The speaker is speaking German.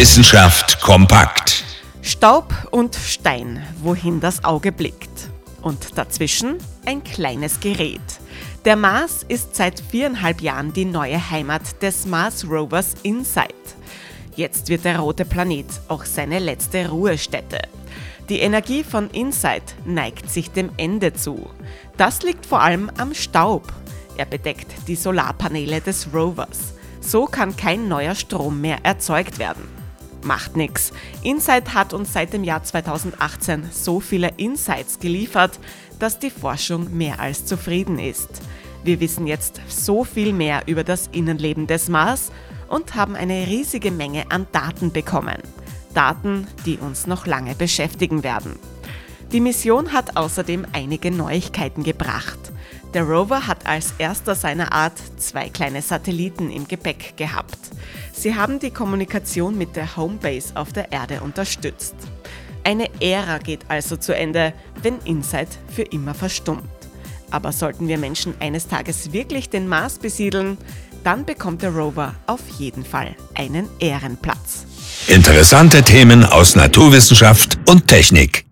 Wissenschaft kompakt. Staub und Stein, wohin das Auge blickt. Und dazwischen ein kleines Gerät. Der Mars ist seit viereinhalb Jahren die neue Heimat des Mars Rovers InSight. Jetzt wird der rote Planet auch seine letzte Ruhestätte. Die Energie von InSight neigt sich dem Ende zu. Das liegt vor allem am Staub. Er bedeckt die Solarpaneele des Rovers. So kann kein neuer Strom mehr erzeugt werden. Macht nix. Insight hat uns seit dem Jahr 2018 so viele Insights geliefert, dass die Forschung mehr als zufrieden ist. Wir wissen jetzt so viel mehr über das Innenleben des Mars und haben eine riesige Menge an Daten bekommen. Daten, die uns noch lange beschäftigen werden. Die Mission hat außerdem einige Neuigkeiten gebracht. Der Rover hat als erster seiner Art zwei kleine Satelliten im Gepäck gehabt. Sie haben die Kommunikation mit der Homebase auf der Erde unterstützt. Eine Ära geht also zu Ende, wenn Insight für immer verstummt. Aber sollten wir Menschen eines Tages wirklich den Mars besiedeln, dann bekommt der Rover auf jeden Fall einen Ehrenplatz. Interessante Themen aus Naturwissenschaft und Technik.